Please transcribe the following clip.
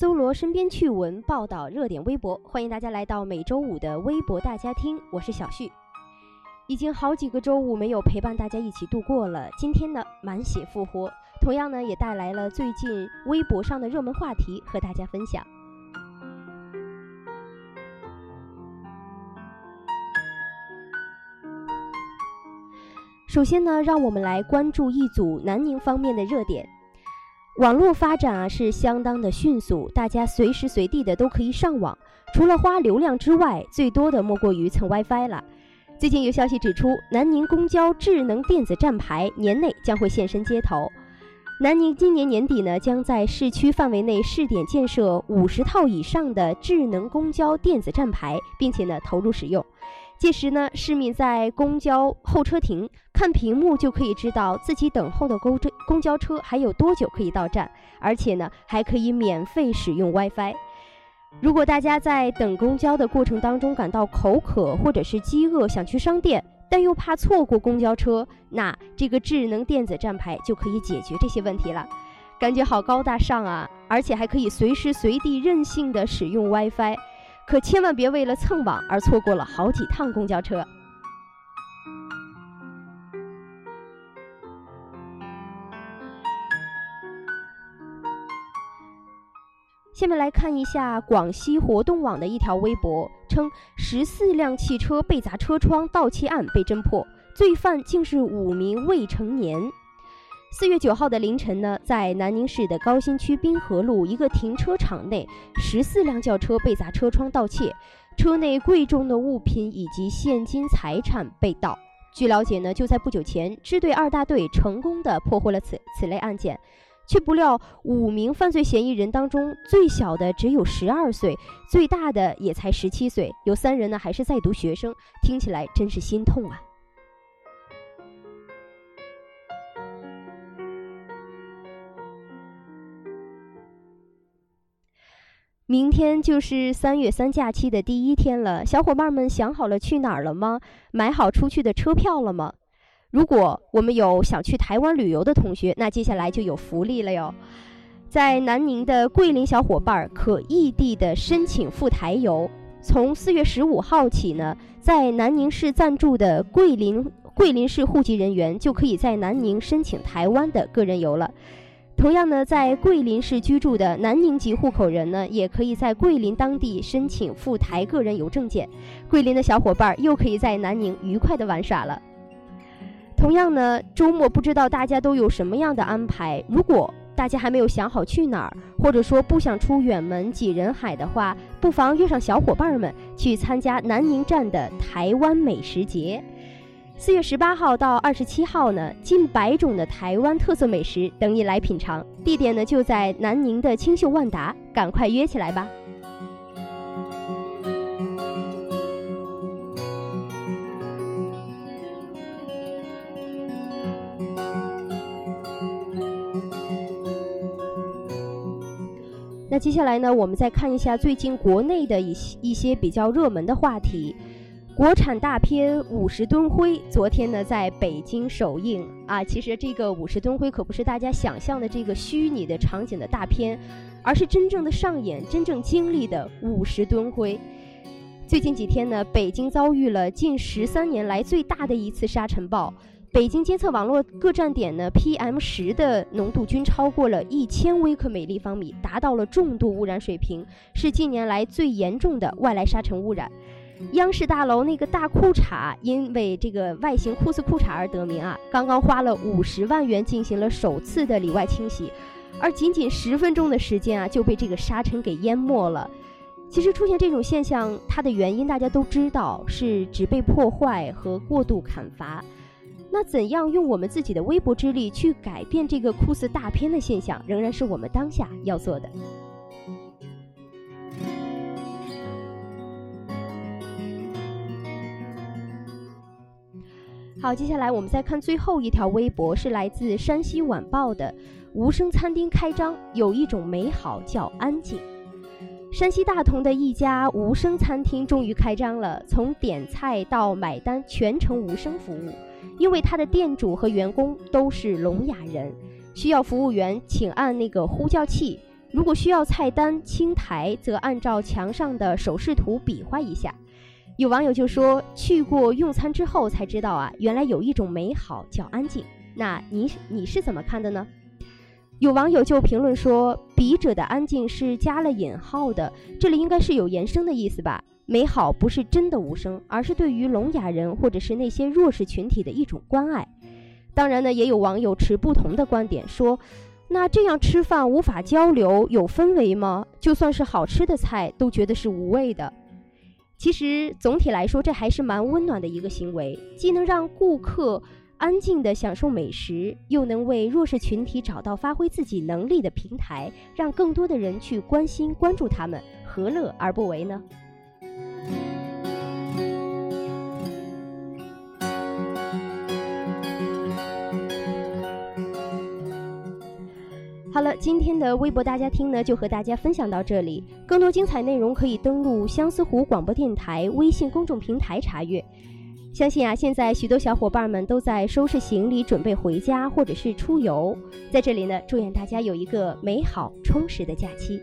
搜罗身边趣闻，报道热点微博，欢迎大家来到每周五的微博大家听，我是小旭。已经好几个周五没有陪伴大家一起度过了，今天呢满血复活，同样呢也带来了最近微博上的热门话题和大家分享。首先呢，让我们来关注一组南宁方面的热点。网络发展啊是相当的迅速，大家随时随地的都可以上网。除了花流量之外，最多的莫过于蹭 WiFi 了。最近有消息指出，南宁公交智能电子站牌年内将会现身街头。南宁今年年底呢，将在市区范围内试点建设五十套以上的智能公交电子站牌，并且呢投入使用。届时呢，市民在公交候车亭看屏幕就可以知道自己等候的公车公交车还有多久可以到站，而且呢，还可以免费使用 WiFi。如果大家在等公交的过程当中感到口渴或者是饥饿，想去商店，但又怕错过公交车，那这个智能电子站牌就可以解决这些问题了。感觉好高大上啊！而且还可以随时随地任性的使用 WiFi。可千万别为了蹭网而错过了好几趟公交车。下面来看一下广西活动网的一条微博，称十四辆汽车被砸车窗盗窃案被侦破，罪犯竟是五名未成年。四月九号的凌晨呢，在南宁市的高新区滨河路一个停车场内，十四辆轿车被砸车窗盗窃，车内贵重的物品以及现金财产被盗。据了解呢，就在不久前，支队二大队成功的破获了此此类案件，却不料五名犯罪嫌疑人当中，最小的只有十二岁，最大的也才十七岁，有三人呢还是在读学生，听起来真是心痛啊。明天就是三月三假期的第一天了，小伙伴们想好了去哪儿了吗？买好出去的车票了吗？如果我们有想去台湾旅游的同学，那接下来就有福利了哟。在南宁的桂林小伙伴可异地的申请赴台游，从四月十五号起呢，在南宁市暂住的桂林桂林市户籍人员就可以在南宁申请台湾的个人游了。同样呢，在桂林市居住的南宁籍户口人呢，也可以在桂林当地申请赴台个人游证件。桂林的小伙伴又可以在南宁愉快的玩耍了。同样呢，周末不知道大家都有什么样的安排？如果大家还没有想好去哪儿，或者说不想出远门挤人海的话，不妨约上小伙伴们去参加南宁站的台湾美食节。四月十八号到二十七号呢，近百种的台湾特色美食等你来品尝。地点呢就在南宁的清秀万达，赶快约起来吧。那接下来呢，我们再看一下最近国内的一些一些比较热门的话题。国产大片《五十吨灰》昨天呢在北京首映啊，其实这个五十吨灰可不是大家想象的这个虚拟的场景的大片，而是真正的上演、真正经历的五十吨灰。最近几天呢，北京遭遇了近十三年来最大的一次沙尘暴，北京监测网络各站点呢 PM 十的浓度均超过了一千微克每立方米，达到了重度污染水平，是近年来最严重的外来沙尘污染。央视大楼那个大裤衩，因为这个外形酷似裤衩而得名啊！刚刚花了五十万元进行了首次的里外清洗，而仅仅十分钟的时间啊，就被这个沙尘给淹没了。其实出现这种现象，它的原因大家都知道是植被破坏和过度砍伐。那怎样用我们自己的微薄之力去改变这个酷似大片的现象，仍然是我们当下要做的。好，接下来我们再看最后一条微博，是来自山西晚报的“无声餐厅开张，有一种美好叫安静”。山西大同的一家无声餐厅终于开张了，从点菜到买单全程无声服务。因为他的店主和员工都是聋哑人，需要服务员请按那个呼叫器。如果需要菜单清台，则按照墙上的手势图比划一下。有网友就说：“去过用餐之后才知道啊，原来有一种美好叫安静。”那你你是怎么看的呢？有网友就评论说：“笔者的安静是加了引号的，这里应该是有延伸的意思吧？美好不是真的无声，而是对于聋哑人或者是那些弱势群体的一种关爱。”当然呢，也有网友持不同的观点，说：“那这样吃饭无法交流，有氛围吗？就算是好吃的菜，都觉得是无味的。”其实总体来说，这还是蛮温暖的一个行为，既能让顾客安静地享受美食，又能为弱势群体找到发挥自己能力的平台，让更多的人去关心关注他们，何乐而不为呢？好了，今天的微博大家听呢，就和大家分享到这里。更多精彩内容可以登录相思湖广播电台微信公众平台查阅。相信啊，现在许多小伙伴们都在收拾行李，准备回家或者是出游。在这里呢，祝愿大家有一个美好充实的假期。